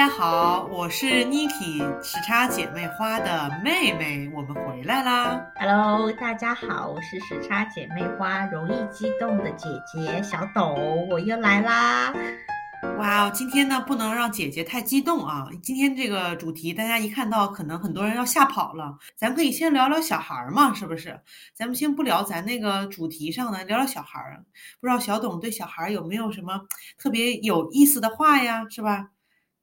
家好，我是 Niki 时差姐妹花的妹妹，我们回来啦。Hello，大家好，我是时差姐妹花容易激动的姐姐小董，我又来啦。哇哦，今天呢不能让姐姐太激动啊！今天这个主题大家一看到，可能很多人要吓跑了。咱可以先聊聊小孩儿嘛，是不是？咱们先不聊咱那个主题上的，聊聊小孩儿。不知道小董对小孩儿有没有什么特别有意思的话呀？是吧？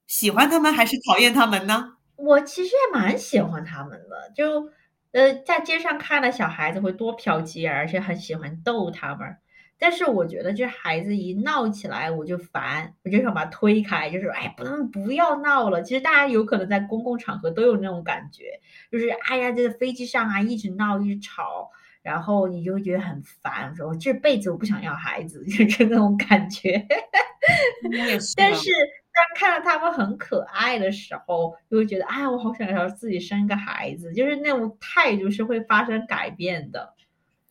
喜欢他们还是讨厌他们呢？我其实也蛮喜欢他们的，就呃在街上看到小孩子会多瞟几眼，而且很喜欢逗他们。但是我觉得这孩子一闹起来我就烦，我就想把他推开，就是哎不能不要闹了。其实大家有可能在公共场合都有那种感觉，就是哎呀这个飞机上啊一直闹一直吵，然后你就会觉得很烦，说我这辈子我不想要孩子，就是那种感觉。但是当看到他们很可爱的时候，就会觉得哎我好想要自己生个孩子，就是那种态度是会发生改变的。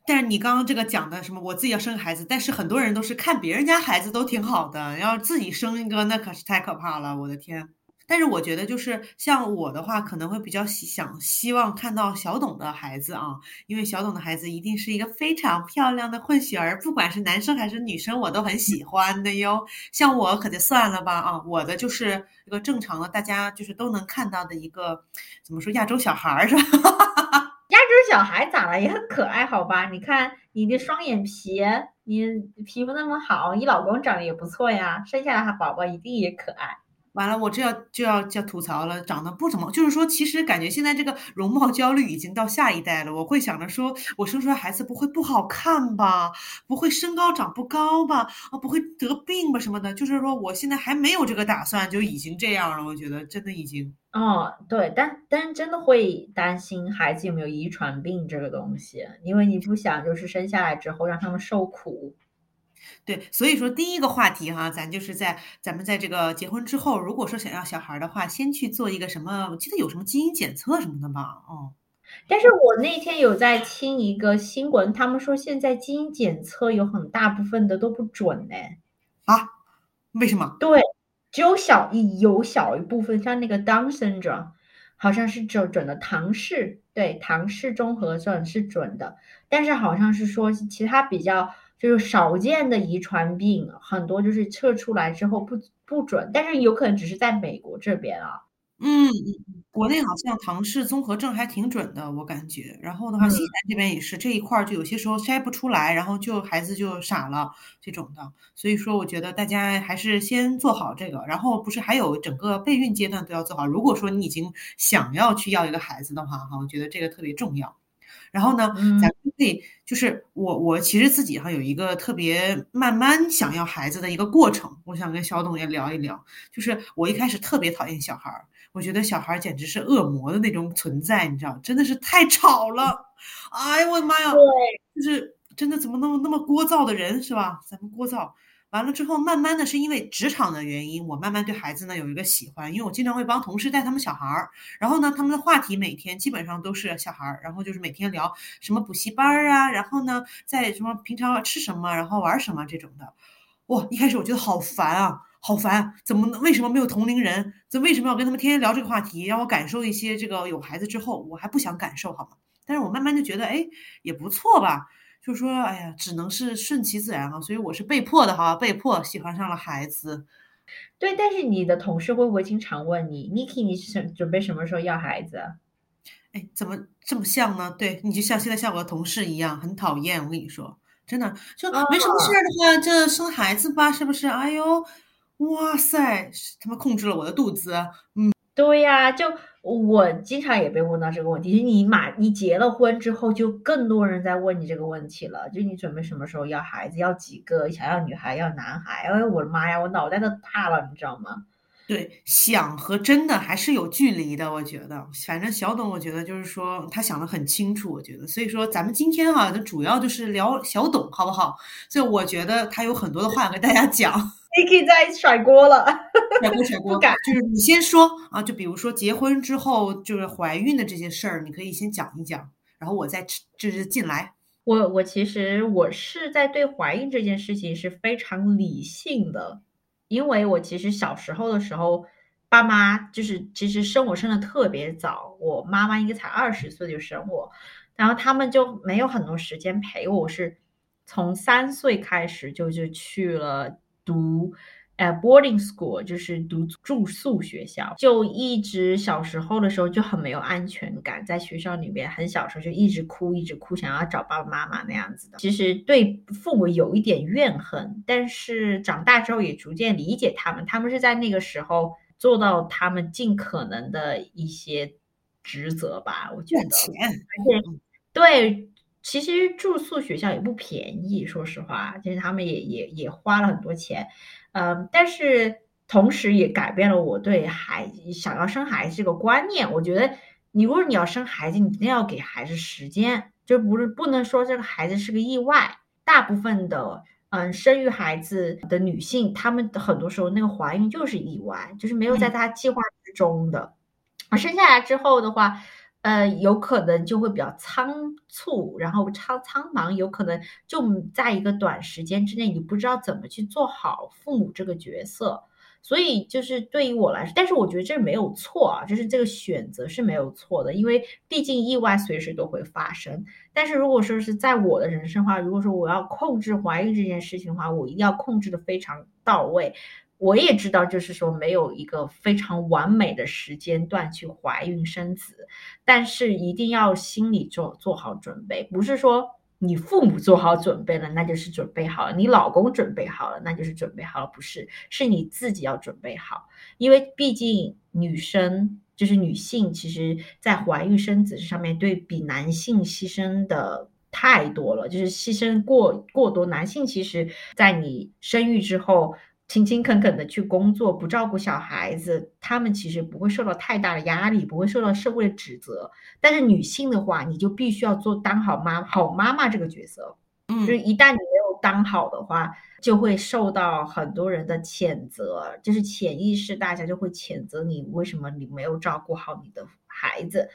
但是你刚刚这个讲的什么，我自己要生孩子，但是很多人都是看别人家孩子都挺好的，要自己生一个那可是太可怕了，我的天！但是我觉得就是像我的话，可能会比较想希望看到小董的孩子啊，因为小董的孩子一定是一个非常漂亮的混血儿，不管是男生还是女生，我都很喜欢的哟。像我可就算了吧啊，我的就是一个正常的，大家就是都能看到的一个怎么说亚洲小孩儿是吧？亚洲小孩咋了？也很可爱，好吧？你看你的双眼皮，你皮肤那么好，你老公长得也不错呀，生下来他宝宝一定也可爱。完了，我这要就要就吐槽了，长得不怎么，就是说，其实感觉现在这个容貌焦虑已经到下一代了。我会想着说，我生出来孩子不会不好看吧？不会身高长不高吧？啊，不会得病吧什么的？就是说，我现在还没有这个打算，就已经这样了。我觉得真的已经。哦，对，但但真的会担心孩子有没有遗传病这个东西，因为你不想就是生下来之后让他们受苦。对，所以说第一个话题哈，咱就是在咱们在这个结婚之后，如果说想要小孩的话，先去做一个什么，我记得有什么基因检测什么的吧？哦，但是我那天有在听一个新闻，他们说现在基因检测有很大部分的都不准呢。啊？为什么？对，只有小一有小一部分，像那个 Down syndrome，好像是准准的唐氏，对，唐氏综合症是准的，但是好像是说其他比较。就是少见的遗传病，很多就是测出来之后不不准，但是有可能只是在美国这边啊。嗯，国内好像唐氏综合症还挺准的，我感觉。然后的话，西南这边也是这一块，就有些时候筛不出来，然后就孩子就傻了这种的。所以说，我觉得大家还是先做好这个，然后不是还有整个备孕阶段都要做好。如果说你已经想要去要一个孩子的话，哈，我觉得这个特别重要。然后呢，咱们可以就是我我其实自己哈有一个特别慢慢想要孩子的一个过程，我想跟小董也聊一聊。就是我一开始特别讨厌小孩儿，我觉得小孩儿简直是恶魔的那种存在，你知道，真的是太吵了。哎呀，我的妈呀！对，就是真的怎么那么那么聒噪的人是吧？咱们聒噪。完了之后，慢慢的是因为职场的原因，我慢慢对孩子呢有一个喜欢，因为我经常会帮同事带他们小孩儿，然后呢，他们的话题每天基本上都是小孩儿，然后就是每天聊什么补习班儿啊，然后呢，在什么平常吃什么，然后玩什么这种的。哇，一开始我觉得好烦啊，好烦，怎么为什么没有同龄人？这为什么要跟他们天天聊这个话题，让我感受一些这个有孩子之后，我还不想感受好吗？但是我慢慢就觉得，哎，也不错吧。就说，哎呀，只能是顺其自然哈，所以我是被迫的哈，被迫喜欢上了孩子。对，但是你的同事会不会经常问你，Niki，你是准备什么时候要孩子？哎，怎么这么像呢？对你就像现在像我的同事一样，很讨厌。我跟你说，真的，就没什么事儿的话，这生孩子吧，是不是？哎呦，哇塞，他们控制了我的肚子。嗯，对呀，就。我经常也被问到这个问题，就你马你结了婚之后，就更多人在问你这个问题了。就你准备什么时候要孩子，要几个？想要女孩，要男孩？哎，我的妈呀，我脑袋都大了，你知道吗？对，想和真的还是有距离的。我觉得，反正小董，我觉得就是说他想的很清楚。我觉得，所以说咱们今天哈，就主要就是聊小董，好不好？所以我觉得他有很多的话要跟大家讲。Niki 在甩锅了，甩锅甩锅，不敢。就是你先说啊，就比如说结婚之后就是怀孕的这些事儿，你可以先讲一讲，然后我再就是进来。我我其实我是在对怀孕这件事情是非常理性的，因为我其实小时候的时候爸妈就是其实生我生的特别早，我妈妈应该才二十岁就生我，然后他们就没有很多时间陪我，是从三岁开始就就去了读。呃，boarding school 就是读住宿学校，就一直小时候的时候就很没有安全感，在学校里面很小时候就一直哭，一直哭，想要找爸爸妈妈那样子的。其实对父母有一点怨恨，但是长大之后也逐渐理解他们，他们是在那个时候做到他们尽可能的一些职责吧。我觉得，对，其实住宿学校也不便宜，说实话，其实他们也也也花了很多钱。嗯，但是同时也改变了我对孩想要生孩子这个观念。我觉得，你如果你要生孩子，你一定要给孩子时间，就不是不能说这个孩子是个意外。大部分的嗯生育孩子的女性，她们很多时候那个怀孕就是意外，就是没有在她计划之中的。而生下来之后的话。呃，有可能就会比较仓促，然后仓苍忙，有可能就在一个短时间之内，你不知道怎么去做好父母这个角色。所以就是对于我来说，但是我觉得这没有错啊，就是这个选择是没有错的，因为毕竟意外随时都会发生。但是如果说是在我的人生话，如果说我要控制怀孕这件事情的话，我一定要控制的非常到位。我也知道，就是说没有一个非常完美的时间段去怀孕生子，但是一定要心里做做好准备，不是说你父母做好准备了，那就是准备好了；你老公准备好了，那就是准备好了，不是，是你自己要准备好，因为毕竟女生就是女性，其实在怀孕生子上面对比男性牺牲的太多了，就是牺牲过过多。男性其实，在你生育之后。勤勤恳恳的去工作，不照顾小孩子，他们其实不会受到太大的压力，不会受到社会的指责。但是女性的话，你就必须要做当好妈好妈妈这个角色。嗯，就是一旦你没有当好的话，就会受到很多人的谴责，就是潜意识大家就会谴责你，为什么你没有照顾好你的孩子？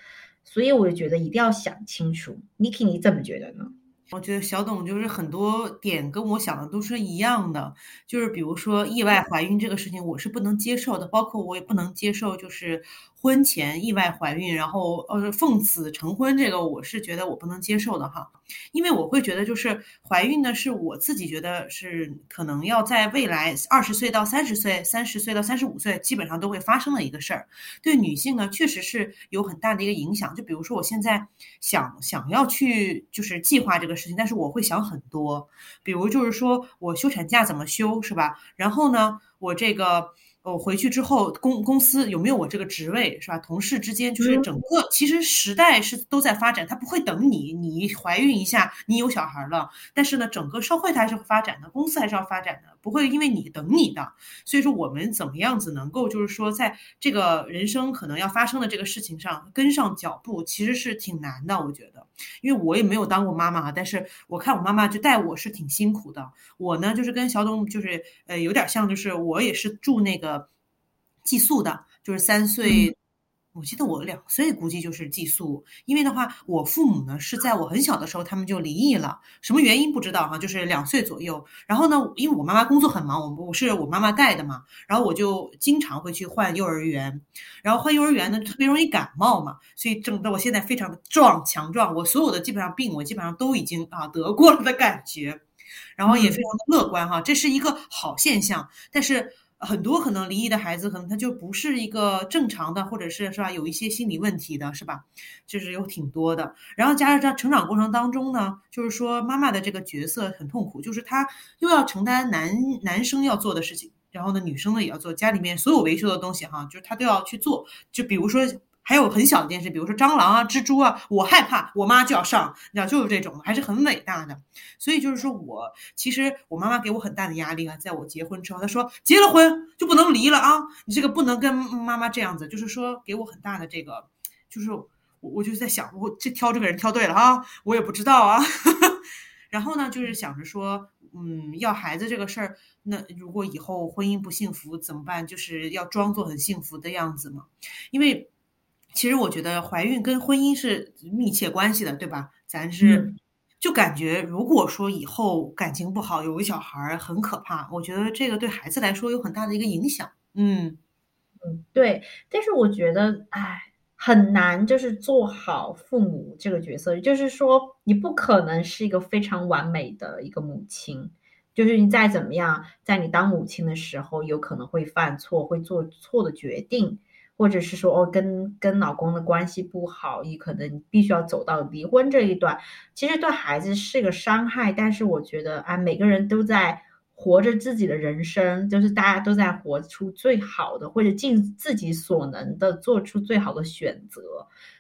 所以我就觉得一定要想清楚。Niki，你怎么觉得呢？我觉得小董就是很多点跟我想的都是一样的，就是比如说意外怀孕这个事情，我是不能接受的，包括我也不能接受，就是。婚前意外怀孕，然后呃奉子成婚，这个我是觉得我不能接受的哈，因为我会觉得就是怀孕呢是我自己觉得是可能要在未来二十岁到三十岁、三十岁到三十五岁基本上都会发生的一个事儿，对女性呢确实是有很大的一个影响。就比如说我现在想想要去就是计划这个事情，但是我会想很多，比如就是说我休产假怎么休是吧？然后呢我这个。我回去之后，公公司有没有我这个职位是吧？同事之间就是整个，其实时代是都在发展，它不会等你，你怀孕一下，你有小孩了，但是呢，整个社会它还是会发展的，公司还是要发展的，不会因为你等你的。所以说，我们怎么样子能够就是说，在这个人生可能要发生的这个事情上跟上脚步，其实是挺难的，我觉得。因为我也没有当过妈妈，但是我看我妈妈就带我是挺辛苦的。我呢，就是跟小董就是呃有点像，就是我也是住那个寄宿的，就是三岁。我记得我两岁估计就是寄宿，因为的话，我父母呢是在我很小的时候他们就离异了，什么原因不知道哈，就是两岁左右。然后呢，因为我妈妈工作很忙，我我是我妈妈带的嘛，然后我就经常会去换幼儿园，然后换幼儿园呢特别容易感冒嘛，所以整的我现在非常的壮强壮，我所有的基本上病我基本上都已经啊得过了的感觉，然后也非常的乐观哈，这是一个好现象，但是。很多可能离异的孩子，可能他就不是一个正常的，或者是是吧，有一些心理问题的，是吧？就是有挺多的。然后加上在成长过程当中呢，就是说妈妈的这个角色很痛苦，就是她又要承担男男生要做的事情，然后呢，女生呢也要做家里面所有维修的东西哈，就是她都要去做。就比如说。还有很小的电视，比如说蟑螂啊、蜘蛛啊，我害怕，我妈就要上，你知道，就是这种，还是很伟大的。所以就是说我其实我妈妈给我很大的压力啊，在我结婚之后，她说结了婚就不能离了啊，你这个不能跟妈妈这样子，就是说给我很大的这个，就是我我就在想，我这挑这个人挑对了哈，我也不知道啊。然后呢，就是想着说，嗯，要孩子这个事儿，那如果以后婚姻不幸福怎么办？就是要装作很幸福的样子嘛，因为。其实我觉得怀孕跟婚姻是密切关系的，对吧？咱是就感觉，如果说以后感情不好，有个小孩儿很可怕。我觉得这个对孩子来说有很大的一个影响。嗯嗯，对。但是我觉得，哎，很难，就是做好父母这个角色。就是说，你不可能是一个非常完美的一个母亲。就是你再怎么样，在你当母亲的时候，有可能会犯错，会做错的决定，或者是说，哦，跟跟老公的关系不好，你可能必须要走到离婚这一段。其实对孩子是个伤害，但是我觉得啊，每个人都在。活着自己的人生，就是大家都在活出最好的，或者尽自己所能的做出最好的选择。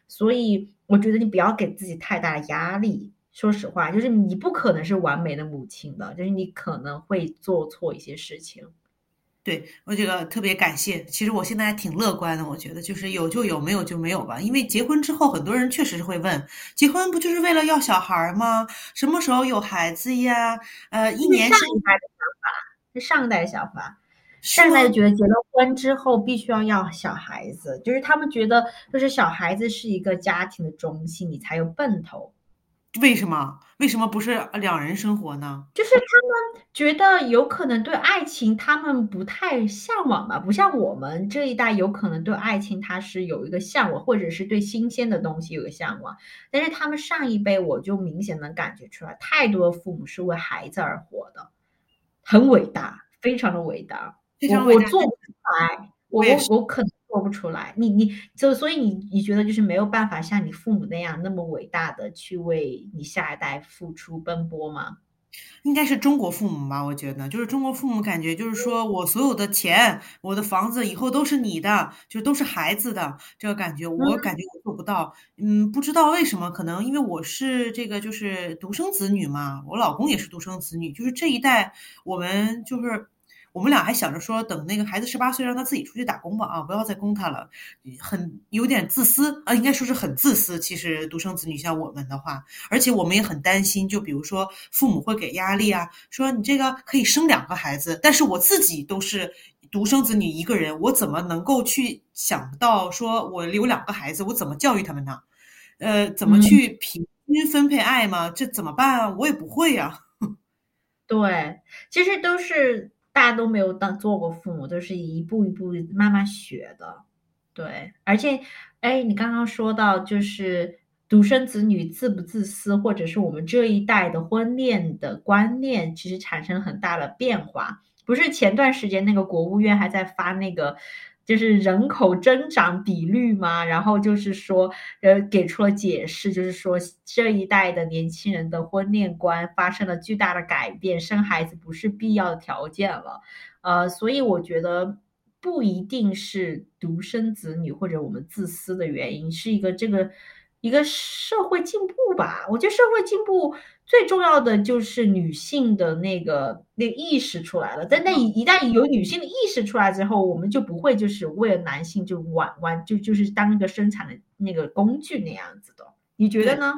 所以，我觉得你不要给自己太大的压力。说实话，就是你不可能是完美的母亲的，就是你可能会做错一些事情。对我这个特别感谢。其实我现在还挺乐观的，我觉得就是有就有，没有就没有吧。因为结婚之后，很多人确实是会问：结婚不就是为了要小孩吗？什么时候有孩子呀？呃，一年上一代的想法是上一代想法，上一代觉得结了婚之后必须要要小孩子，就是他们觉得就是小孩子是一个家庭的中心，你才有奔头。为什么？为什么不是两人生活呢？就是他们觉得有可能对爱情他们不太向往吧，不像我们这一代有可能对爱情他是有一个向往，或者是对新鲜的东西有个向往。但是他们上一辈，我就明显能感觉出来，太多父母是为孩子而活的，很伟大，非常的伟大。我我做不出来，我我我可能。做不出来，你你就所以你你觉得就是没有办法像你父母那样那么伟大的去为你下一代付出奔波吗？应该是中国父母吧，我觉得就是中国父母感觉就是说我所有的钱，我的房子以后都是你的，就都是孩子的这个感觉，我感觉我做不到。嗯，不知道为什么，可能因为我是这个就是独生子女嘛，我老公也是独生子女，就是这一代我们就是。我们俩还想着说，等那个孩子十八岁，让他自己出去打工吧，啊，不要再供他了，很有点自私啊，应该说是很自私。其实独生子女像我们的话，而且我们也很担心，就比如说父母会给压力啊，说你这个可以生两个孩子，但是我自己都是独生子女一个人，我怎么能够去想到说我有两个孩子，我怎么教育他们呢？呃，怎么去平均分配爱吗？这怎么办啊？我也不会呀。对，其实都是。大家都没有当做过父母，都是一步一步慢慢学的，对。而且，哎，你刚刚说到就是独生子女自不自私，或者是我们这一代的婚恋的观念，其实产生很大的变化。不是前段时间那个国务院还在发那个。就是人口增长比率嘛，然后就是说，呃，给出了解释，就是说这一代的年轻人的婚恋观发生了巨大的改变，生孩子不是必要的条件了，呃，所以我觉得不一定是独生子女或者我们自私的原因，是一个这个。一个社会进步吧，我觉得社会进步最重要的就是女性的那个那个意识出来了。但那一一旦有女性的意识出来之后，我们就不会就是为了男性就玩玩就就是当一个生产的那个工具那样子的。你觉得呢？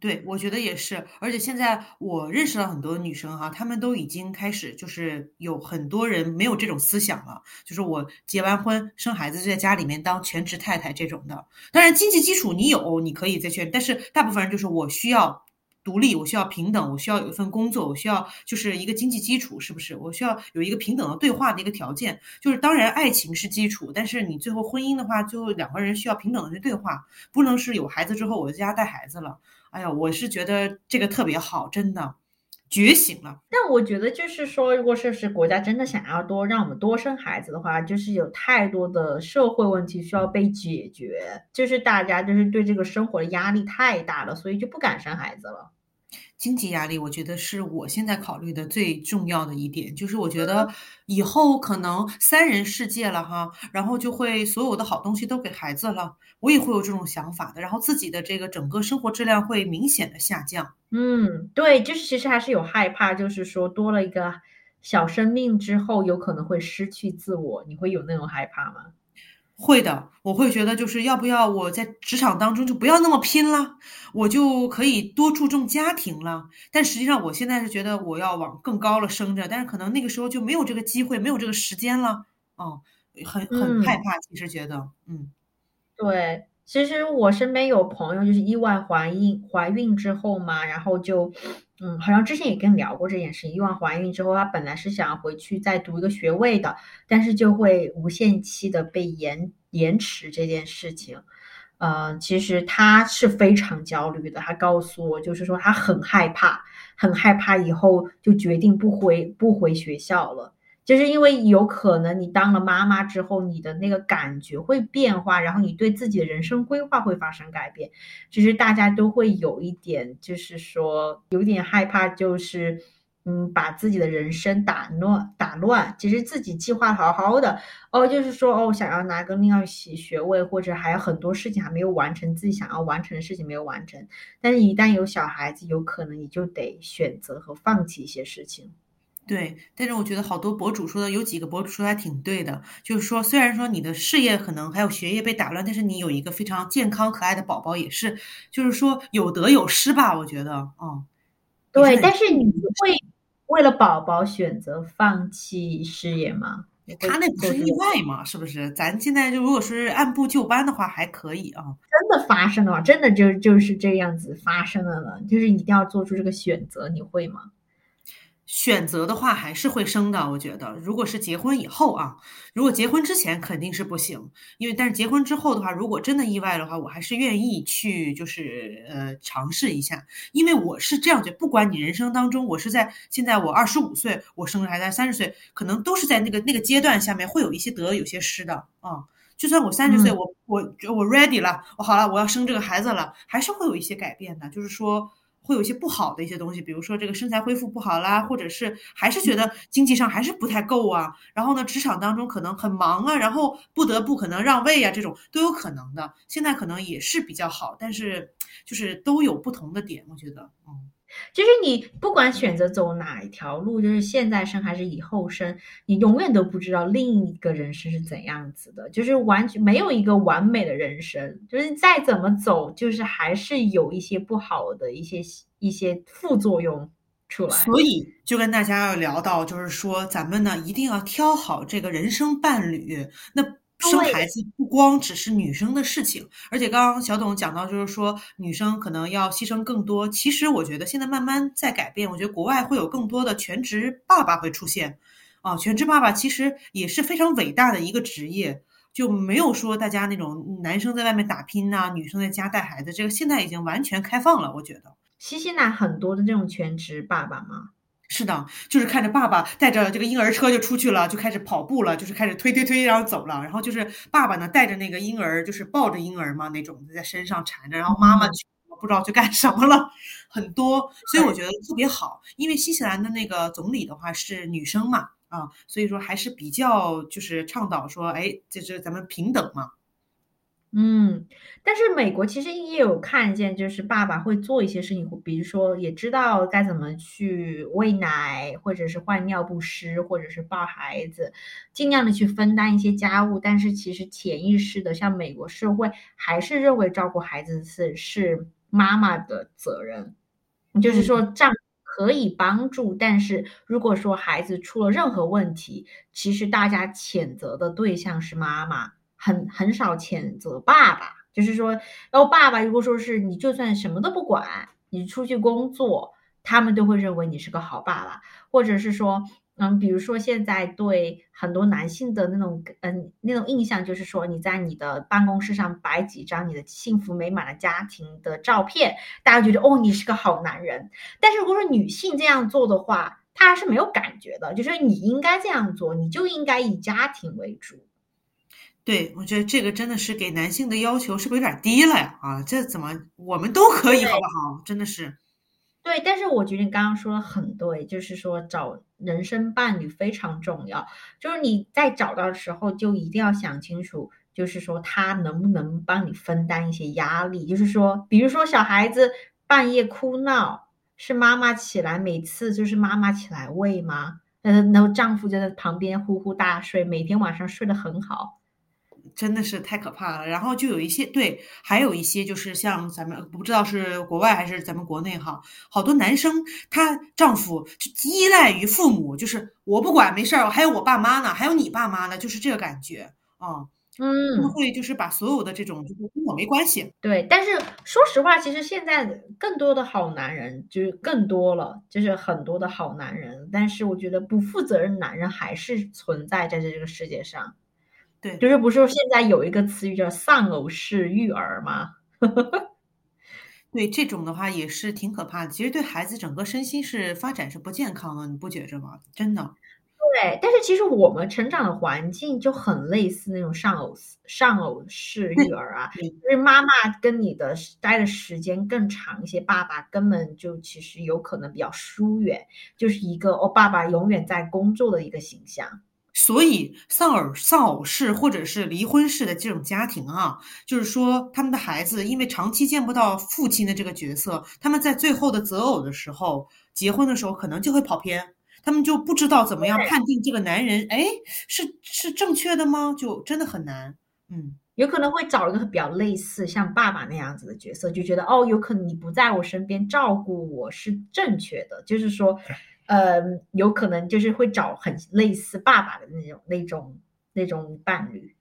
对，我觉得也是，而且现在我认识了很多女生哈，她们都已经开始就是有很多人没有这种思想了，就是我结完婚生孩子就在家里面当全职太太这种的。当然经济基础你有，你可以再去，但是大部分人就是我需要独立，我需要平等，我需要有一份工作，我需要就是一个经济基础，是不是？我需要有一个平等的对话的一个条件，就是当然爱情是基础，但是你最后婚姻的话，最后两个人需要平等的去对话，不能是有孩子之后我在家带孩子了。哎呀，我是觉得这个特别好，真的觉醒了。但我觉得就是说，如果说是国家真的想要多让我们多生孩子的话，就是有太多的社会问题需要被解决，就是大家就是对这个生活的压力太大了，所以就不敢生孩子了。经济压力，我觉得是我现在考虑的最重要的一点，就是我觉得以后可能三人世界了哈，然后就会所有的好东西都给孩子了，我也会有这种想法的，然后自己的这个整个生活质量会明显的下降。嗯，对，就是其实还是有害怕，就是说多了一个小生命之后，有可能会失去自我，你会有那种害怕吗？会的，我会觉得就是要不要我在职场当中就不要那么拼了，我就可以多注重家庭了。但实际上我现在是觉得我要往更高了升着，但是可能那个时候就没有这个机会，没有这个时间了。哦，很很害怕，其实觉得，嗯，对。其实我身边有朋友就是意外怀孕，怀孕之后嘛，然后就，嗯，好像之前也跟你聊过这件事。情，伊万怀孕之后，她本来是想要回去再读一个学位的，但是就会无限期的被延延迟这件事情。呃，其实她是非常焦虑的，她告诉我，就是说她很害怕，很害怕以后就决定不回不回学校了。就是因为有可能你当了妈妈之后，你的那个感觉会变化，然后你对自己的人生规划会发生改变。其实大家都会有一点，就是说有点害怕，就是嗯，把自己的人生打乱打乱。其实自己计划好好的哦，就是说哦，想要拿个另外学学位，或者还有很多事情还没有完成，自己想要完成的事情没有完成。但是，一旦有小孩子，有可能你就得选择和放弃一些事情。对，但是我觉得好多博主说的有几个博主说的还挺对的，就是说虽然说你的事业可能还有学业被打乱，但是你有一个非常健康可爱的宝宝也是，就是说有得有失吧，我觉得，嗯，对，但是你会为了宝宝选择放弃事业吗？他那不是意外吗？是不是？咱现在就如果是按部就班的话还可以啊。真的发生的话，真的就就是这样子发生了呢，就是一定要做出这个选择，你会吗？选择的话还是会生的，我觉得，如果是结婚以后啊，如果结婚之前肯定是不行，因为但是结婚之后的话，如果真的意外的话，我还是愿意去就是呃尝试一下，因为我是这样觉得，不管你人生当中，我是在现在我二十五岁，我生还在三十岁，可能都是在那个那个阶段下面会有一些得有些失的啊，就算我三十岁，我我我 ready 了，我好了，我要生这个孩子了，还是会有一些改变的，就是说。会有一些不好的一些东西，比如说这个身材恢复不好啦，或者是还是觉得经济上还是不太够啊。然后呢，职场当中可能很忙啊，然后不得不可能让位啊，这种都有可能的。现在可能也是比较好，但是就是都有不同的点，我觉得，嗯。就是你不管选择走哪一条路，就是现在生还是以后生，你永远都不知道另一个人生是怎样子的，就是完全没有一个完美的人生，就是再怎么走，就是还是有一些不好的一些一些副作用出来。所以就跟大家要聊到，就是说咱们呢一定要挑好这个人生伴侣。那。生孩子不光只是女生的事情，而且刚刚小董讲到，就是说女生可能要牺牲更多。其实我觉得现在慢慢在改变，我觉得国外会有更多的全职爸爸会出现。啊，全职爸爸其实也是非常伟大的一个职业，就没有说大家那种男生在外面打拼呐，女生在家带孩子，这个现在已经完全开放了。我觉得新西兰很多的这种全职爸爸吗？是的，就是看着爸爸带着这个婴儿车就出去了，就开始跑步了，就是开始推推推，然后走了。然后就是爸爸呢带着那个婴儿，就是抱着婴儿嘛那种在身上缠着，然后妈妈去不知道去干什么了，很多。所以我觉得特别好，因为新西兰的那个总理的话是女生嘛，啊，所以说还是比较就是倡导说，哎，就是咱们平等嘛。嗯，但是美国其实也有看见，就是爸爸会做一些事情，比如说也知道该怎么去喂奶，或者是换尿不湿，或者是抱孩子，尽量的去分担一些家务。但是其实潜意识的，像美国社会还是认为照顾孩子是是妈妈的责任，就是说丈夫可以帮助，但是如果说孩子出了任何问题，其实大家谴责的对象是妈妈。很很少谴责爸爸，就是说，然后爸爸如果说是你就算什么都不管，你出去工作，他们都会认为你是个好爸爸，或者是说，嗯，比如说现在对很多男性的那种，嗯，那种印象就是说，你在你的办公室上摆几张你的幸福美满的家庭的照片，大家觉得哦，你是个好男人。但是如果说女性这样做的话，她是没有感觉的，就是你应该这样做，你就应该以家庭为主。对，我觉得这个真的是给男性的要求是不是有点低了呀？啊，这怎么我们都可以，好不好？真的是。对，但是我觉得你刚刚说的很对，就是说找人生伴侣非常重要。就是你在找到的时候，就一定要想清楚，就是说他能不能帮你分担一些压力。就是说，比如说小孩子半夜哭闹，是妈妈起来，每次就是妈妈起来喂吗？嗯，然后丈夫就在旁边呼呼大睡，每天晚上睡得很好。真的是太可怕了，然后就有一些对，还有一些就是像咱们不知道是国外还是咱们国内哈，好多男生他丈夫就依赖于父母，就是我不管没事儿，还有我爸妈呢，还有你爸妈呢，就是这个感觉啊。他们嗯，会就是把所有的这种就是跟我没关系。对。但是说实话，其实现在更多的好男人就是更多了，就是很多的好男人。但是我觉得不负责任男人还是存在在这个世界上。对，就是不是说现在有一个词语叫丧偶式育儿吗？对，这种的话也是挺可怕的，其实对孩子整个身心是发展是不健康的，你不觉着吗？真的。对，但是其实我们成长的环境就很类似那种丧偶丧偶式育儿啊，对就是妈妈跟你的待的时间更长一些，爸爸根本就其实有可能比较疏远，就是一个哦，爸爸永远在工作的一个形象。所以丧偶丧偶式或者是离婚式的这种家庭啊，就是说他们的孩子因为长期见不到父亲的这个角色，他们在最后的择偶的时候，结婚的时候可能就会跑偏，他们就不知道怎么样判定这个男人，哎，是是正确的吗？就真的很难。嗯，有可能会找一个比较类似像爸爸那样子的角色，就觉得哦，有可能你不在我身边照顾我是正确的，就是说，呃，有可能就是会找很类似爸爸的那种那种那种伴侣。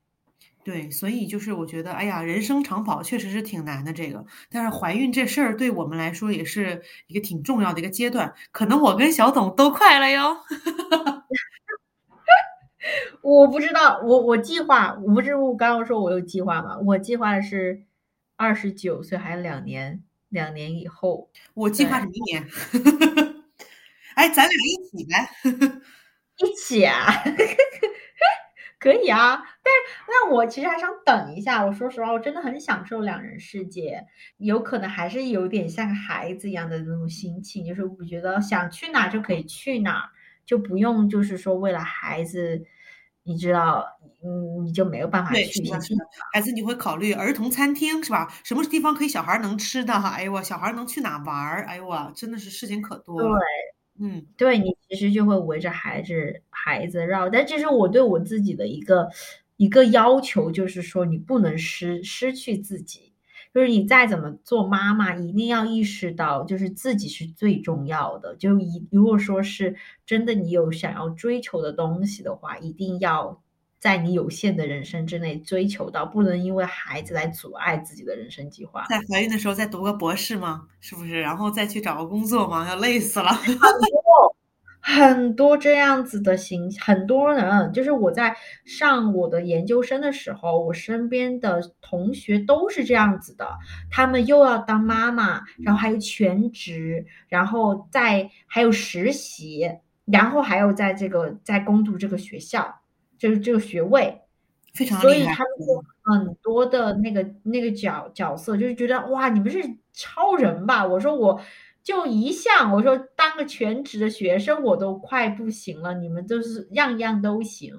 对，所以就是我觉得，哎呀，人生长跑确实是挺难的这个，但是怀孕这事儿对我们来说也是一个挺重要的一个阶段，可能我跟小董都快了哟。我不知道，我我计划，我不是我刚刚说我有计划吗？我计划的是二十九岁，还有两年，两年以后。我计划是对明年。哎，咱俩一起呗。一起啊，可以啊。但是那我其实还想等一下。我说实话，我真的很享受两人世界，有可能还是有点像孩子一样的那种心情，就是我觉得想去哪就可以去哪，就不用就是说为了孩子，你知道，嗯，你就没有办法，去一些是的，是的。孩子，你会考虑儿童餐厅是吧？什么地方可以小孩能吃的？哎呦我，小孩能去哪玩儿？哎呦我，真的是事情可多了。对。嗯，对你其实就会围着孩子孩子绕，但这是我对我自己的一个一个要求，就是说你不能失失去自己，就是你再怎么做妈妈，一定要意识到，就是自己是最重要的。就一如果说是真的你有想要追求的东西的话，一定要在你有限的人生之内追求到，不能因为孩子来阻碍自己的人生计划。在怀孕的时候再读个博士吗？是不是？然后再去找个工作吗？要累死了。很多这样子的形，很多人就是我在上我的研究生的时候，我身边的同学都是这样子的，他们又要当妈妈，然后还有全职，然后再还有实习，然后还有在这个在攻读这个学校，就是这个学位，非常厉害。所以他们就很多的那个那个角角色，就是觉得哇，你们是超人吧？我说我就一项，我说当个全职的学生我都快不行了，你们都是样样都行。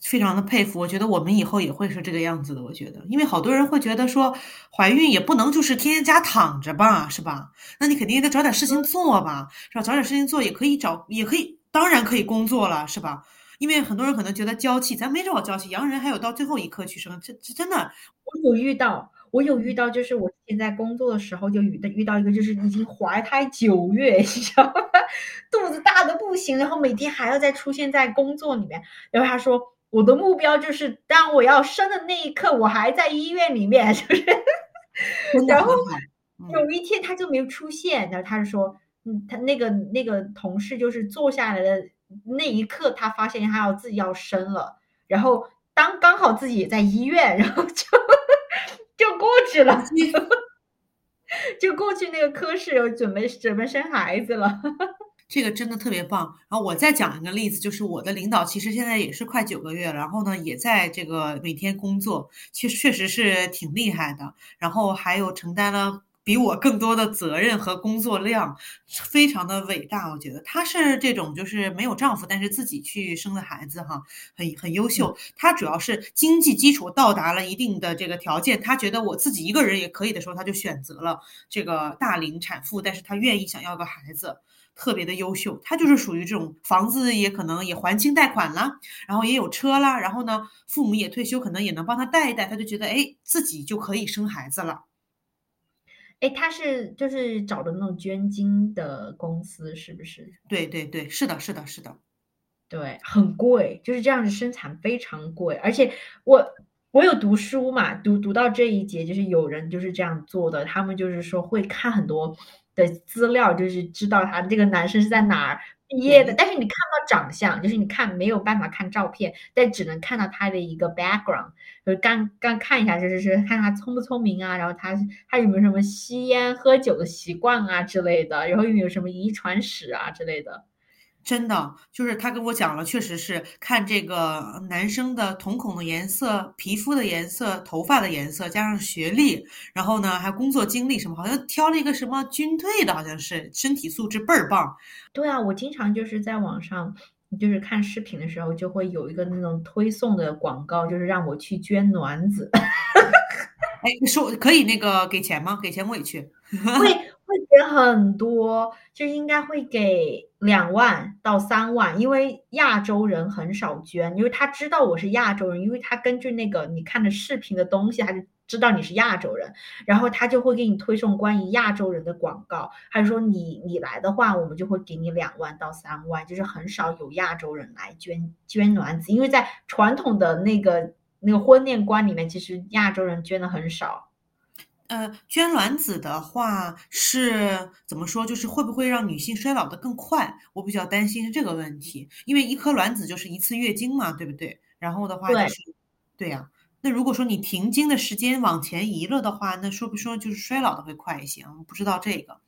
非常的佩服，我觉得我们以后也会是这个样子的。我觉得，因为好多人会觉得说，怀孕也不能就是天天家躺着吧，是吧？那你肯定也得找点事情做吧，是吧？找点事情做也可以找，也可以，当然可以工作了，是吧？因为很多人可能觉得娇气，咱没这么娇气，洋人还有到最后一刻去生，这这真的，我有遇到，我有遇到，就是我现在工作的时候就遇到遇到一个，就是已经怀胎九月，你知道吗？肚子大的不行，然后每天还要再出现在工作里面。然后他说，我的目标就是当我要生的那一刻，我还在医院里面，是不是？然后有一天他就没有出现，然后他就说，嗯，他那个那个同事就是坐下来的那一刻，他发现他要自己要生了，然后当刚好自己也在医院，然后就就过去了，就过去那个科室，准备准备生孩子了。这个真的特别棒。然后我再讲一个例子，就是我的领导其实现在也是快九个月了，然后呢也在这个每天工作，其实确实是挺厉害的。然后还有承担了比我更多的责任和工作量，非常的伟大。我觉得她是这种就是没有丈夫，但是自己去生的孩子哈，很很优秀。她主要是经济基础到达了一定的这个条件，她觉得我自己一个人也可以的时候，她就选择了这个大龄产妇，但是她愿意想要个孩子。特别的优秀，她就是属于这种房子也可能也还清贷款了，然后也有车啦，然后呢，父母也退休，可能也能帮她带一带，她就觉得哎，自己就可以生孩子了。哎，他是就是找的那种捐精的公司，是不是？对对对，是的，是的，是的。对，很贵，就是这样子生产非常贵，而且我我有读书嘛，读读到这一节，就是有人就是这样做的，他们就是说会看很多的资料，就是知道他这个男生是在哪儿毕业的，但是你看不到长相，就是你看没有办法看照片，但只能看到他的一个 background，就是刚刚看一下，就是是看他聪不聪明啊，然后他他有没有什么吸烟喝酒的习惯啊之类的，然后有没有什么遗传史啊之类的。真的，就是他跟我讲了，确实是看这个男生的瞳孔的颜色、皮肤的颜色、头发的颜色，加上学历，然后呢还工作经历什么，好像挑了一个什么军队的，好像是身体素质倍儿棒。对啊，我经常就是在网上，就是看视频的时候，就会有一个那种推送的广告，就是让我去捐卵子。哎，说可以那个给钱吗？给钱我也去。会。会给很多，就应该会给两万到三万，因为亚洲人很少捐，因为他知道我是亚洲人，因为他根据那个你看的视频的东西，他就知道你是亚洲人，然后他就会给你推送关于亚洲人的广告，他就说你你来的话，我们就会给你两万到三万，就是很少有亚洲人来捐捐卵子，因为在传统的那个那个婚恋观里面，其实亚洲人捐的很少。呃，捐卵子的话是怎么说？就是会不会让女性衰老的更快？我比较担心是这个问题，因为一颗卵子就是一次月经嘛，对不对？然后的话就是，对呀。那如果说你停经的时间往前移了的话，那说不说就是衰老的会快一些？我不知道这个。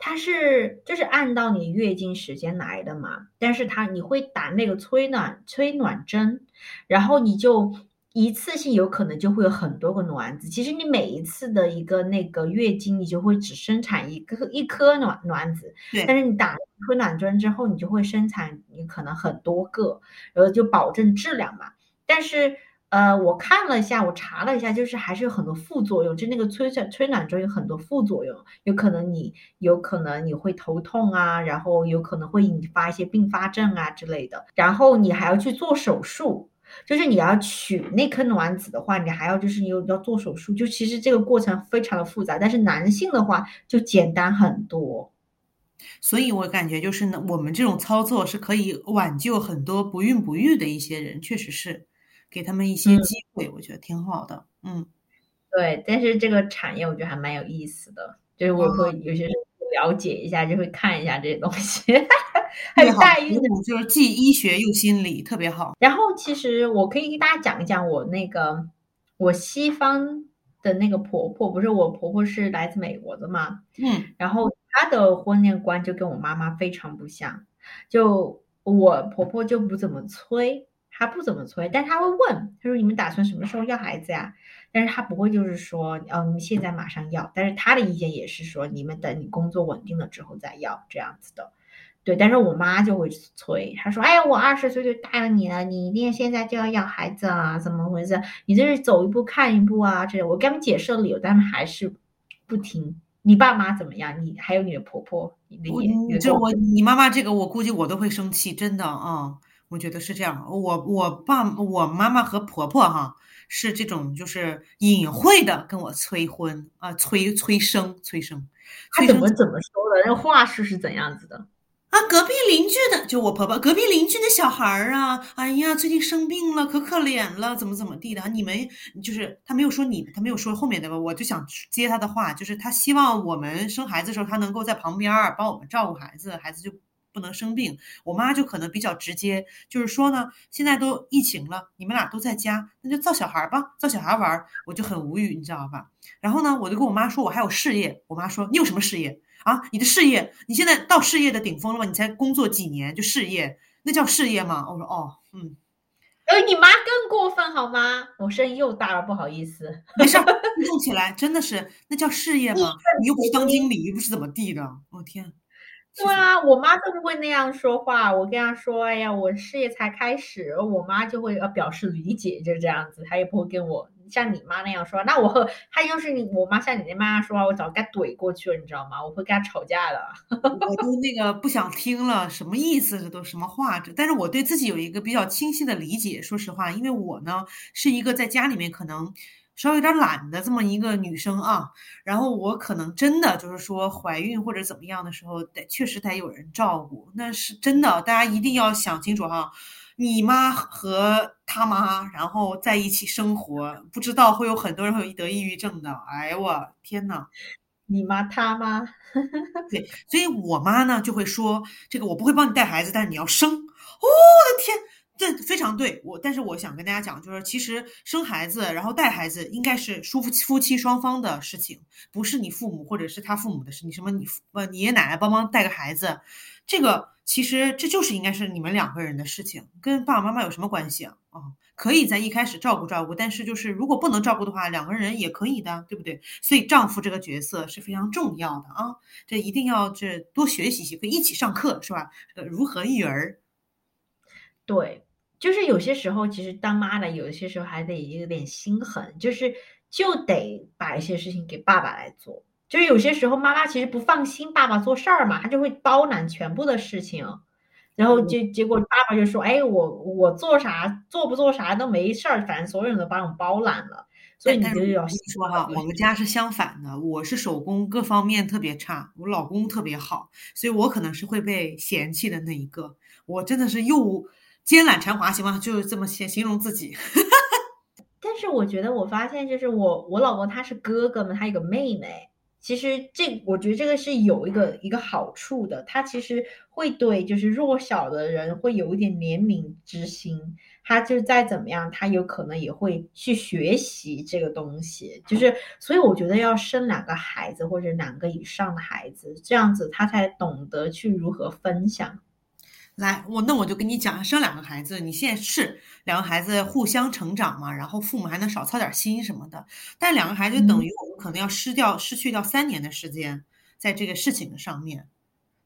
它是就是按照你月经时间来的嘛，但是它你会打那个催卵催卵针，然后你就。一次性有可能就会有很多个卵子，其实你每一次的一个那个月经，你就会只生产一个一颗卵卵子，对。但是你打催卵针之后，你就会生产你可能很多个，然后就保证质量嘛。但是呃，我看了一下，我查了一下，就是还是有很多副作用，就那个催产催卵针有很多副作用，有可能你有可能你会头痛啊，然后有可能会引发一些并发症啊之类的，然后你还要去做手术。就是你要取那颗卵子的话，你还要就是你要做手术，就其实这个过程非常的复杂。但是男性的话就简单很多，所以我感觉就是呢，我们这种操作是可以挽救很多不孕不育的一些人，确实是给他们一些机会，我觉得挺好的。嗯，对，但是这个产业我觉得还蛮有意思的，就是我会有些了解一下，就会看一下这些东西。还有代孕的，就是既医学又心理，特别好。然后其实我可以给大家讲一讲我那个我西方的那个婆婆，不是我婆婆是来自美国的嘛？嗯，然后她的婚恋观就跟我妈妈非常不像。就我婆婆就不怎么催，她不怎么催，但她会问，她说你们打算什么时候要孩子呀？但是他不会就是说哦，你们现在马上要。但是他的意见也是说，你们等你工作稳定了之后再要这样子的。对，但是我妈就会催，她说：“哎呀，我二十岁就答应你了，你一定现在就要要孩子啊？怎么回事？你这是走一步看一步啊？”这我跟他们解释了理由，他们还是不听。你爸妈怎么样？你还有你的婆婆，你的爷就我你妈妈这个，我估计我都会生气，真的啊，我觉得是这样。我我爸我妈妈和婆婆哈是这种，就是隐晦的跟我催婚啊，催催生催生。他怎么怎么说的？那话术是怎样子的？啊，隔壁邻居的，就我婆婆，隔壁邻居的小孩儿啊，哎呀，最近生病了，可可怜了，怎么怎么地的？你们就是他没有说你，他没有说后面的吧？我就想接他的话，就是他希望我们生孩子的时候，他能够在旁边儿帮我们照顾孩子，孩子就不能生病。我妈就可能比较直接，就是说呢，现在都疫情了，你们俩都在家，那就造小孩吧，造小孩玩儿，我就很无语，你知道吧？然后呢，我就跟我妈说，我还有事业。我妈说，你有什么事业？啊，你的事业，你现在到事业的顶峰了吗？你才工作几年就事业，那叫事业吗？我说哦，嗯，呃，你妈更过分好吗？我声音又大了，不好意思。没事，动起来，真的是那叫事业吗？你又不是当经理，又不是怎么地的。我天，对啊，我妈都不会那样说话。我跟她说，哎呀，我事业才开始，我妈就会呃表示理解，就这样子，她也不会跟我。像你妈那样说，那我和她要是你我妈像你那妈妈说，我早该怼过去了，你知道吗？我会跟她吵架的。我都那个不想听了，什么意思？这都什么话？这但是我对自己有一个比较清晰的理解。说实话，因为我呢是一个在家里面可能稍微有点懒的这么一个女生啊，然后我可能真的就是说怀孕或者怎么样的时候，得确实得有人照顾，那是真的。大家一定要想清楚哈。你妈和他妈，然后在一起生活，不知道会有很多人会有得抑郁症的。哎呦我天呐！你妈他妈，对，所以我妈呢就会说，这个我不会帮你带孩子，但是你要生。哦，我的天！这非常对我，但是我想跟大家讲，就是其实生孩子，然后带孩子，应该是夫夫妻双方的事情，不是你父母或者是他父母的事。你什么你呃你爷爷奶奶帮忙带个孩子，这个其实这就是应该是你们两个人的事情，跟爸爸妈妈有什么关系啊？啊，可以在一开始照顾照顾，但是就是如果不能照顾的话，两个人也可以的，对不对？所以丈夫这个角色是非常重要的啊，这一定要这多学习学，可以一起上课是吧？这个如何育儿？对。就是有些时候，其实当妈的有些时候还得有点心狠，就是就得把一些事情给爸爸来做。就是有些时候妈妈其实不放心爸爸做事儿嘛，她就会包揽全部的事情，然后结结果爸爸就说：“哎，我我做啥做不做啥都没事儿，反正所有人都帮我包揽了。”所以你就要说哈，我们家是相反的，我是手工各方面特别差，我老公特别好，所以我可能是会被嫌弃的那一个。我真的是又。奸懒馋滑，行吗？就这么形形容自己。但是我觉得，我发现就是我我老公他是哥哥嘛，他有个妹妹。其实这我觉得这个是有一个一个好处的，他其实会对就是弱小的人会有一点怜悯之心。他就是再怎么样，他有可能也会去学习这个东西。就是所以我觉得要生两个孩子或者两个以上的孩子，这样子他才懂得去如何分享。来，我那我就跟你讲，生两个孩子，你现在是两个孩子互相成长嘛，然后父母还能少操点心什么的。但两个孩子等于我们可能要失掉、失去掉三年的时间，在这个事情的上面，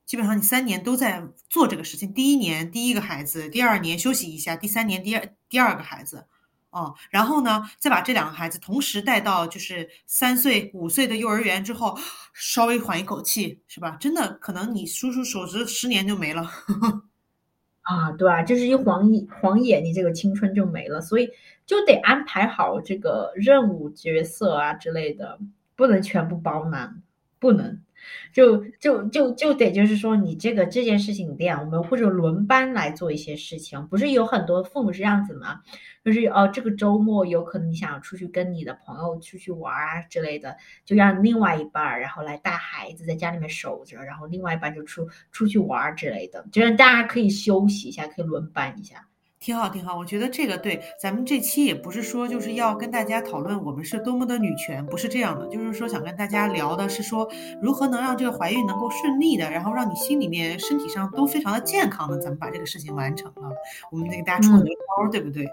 基本上你三年都在做这个事情。第一年第一个孩子，第二年休息一下，第三年第二第二个孩子，哦，然后呢，再把这两个孩子同时带到就是三岁、五岁的幼儿园之后，稍微缓一口气，是吧？真的可能你叔叔手指，十年就没了。啊，对啊，就是一晃一，晃眼你这个青春就没了，所以就得安排好这个任务角色啊之类的，不能全部包揽，不能。就就就就得就是说，你这个这件事情这样，我们或者轮班来做一些事情，不是有很多父母是这样子吗？就是哦，这个周末有可能你想出去跟你的朋友出去玩啊之类的，就让另外一半然后来带孩子在家里面守着，然后另外一半就出出去玩之类的，就让大家可以休息一下，可以轮班一下。挺好，挺好。我觉得这个对咱们这期也不是说就是要跟大家讨论我们是多么的女权，不是这样的。就是说想跟大家聊的是说如何能让这个怀孕能够顺利的，然后让你心里面、身体上都非常的健康的，咱们把这个事情完成了。我们给大家出很多招，对不对？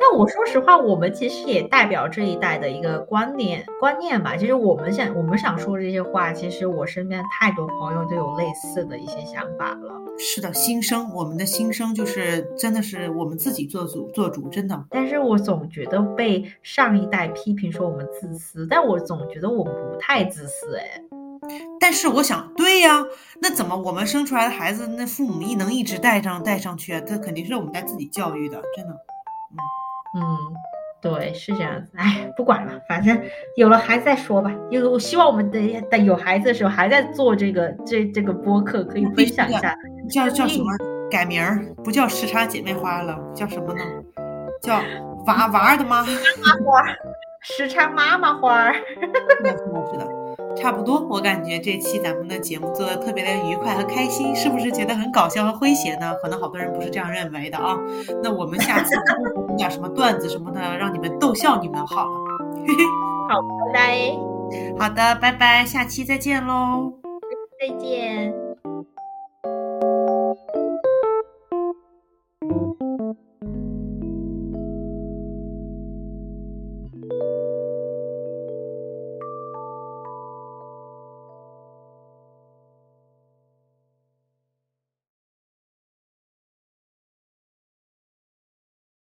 但我说实话，我们其实也代表这一代的一个观念观念吧。其实我们想我们想说这些话，其实我身边太多朋友都有类似的一些想法了。是的，新生，我们的新生就是真的是我们自己做主做主，真的。但是我总觉得被上一代批评说我们自私，但我总觉得我们不太自私哎。但是我想，对呀，那怎么我们生出来的孩子，那父母一能一直带上带上去啊？这肯定是我们在自己教育的，真的，嗯。嗯，对，是这样子。哎，不管了，反正有了孩子再说吧。有，我希望我们等等有孩子的时候，还在做这个这这个播客，可以分享一下。叫 叫什么？改名儿不叫时差姐妹花了，叫什么呢？叫娃娃的妈妈花，时差妈妈花。是的，是的。差不多，我感觉这期咱们的节目做的特别的愉快和开心，是不是觉得很搞笑和诙谐呢？可能好多人不是这样认为的啊。那我们下次讲点什么段子什么的，让你们逗笑你们好了。好，拜拜。好的，拜拜，下期再见喽。再见。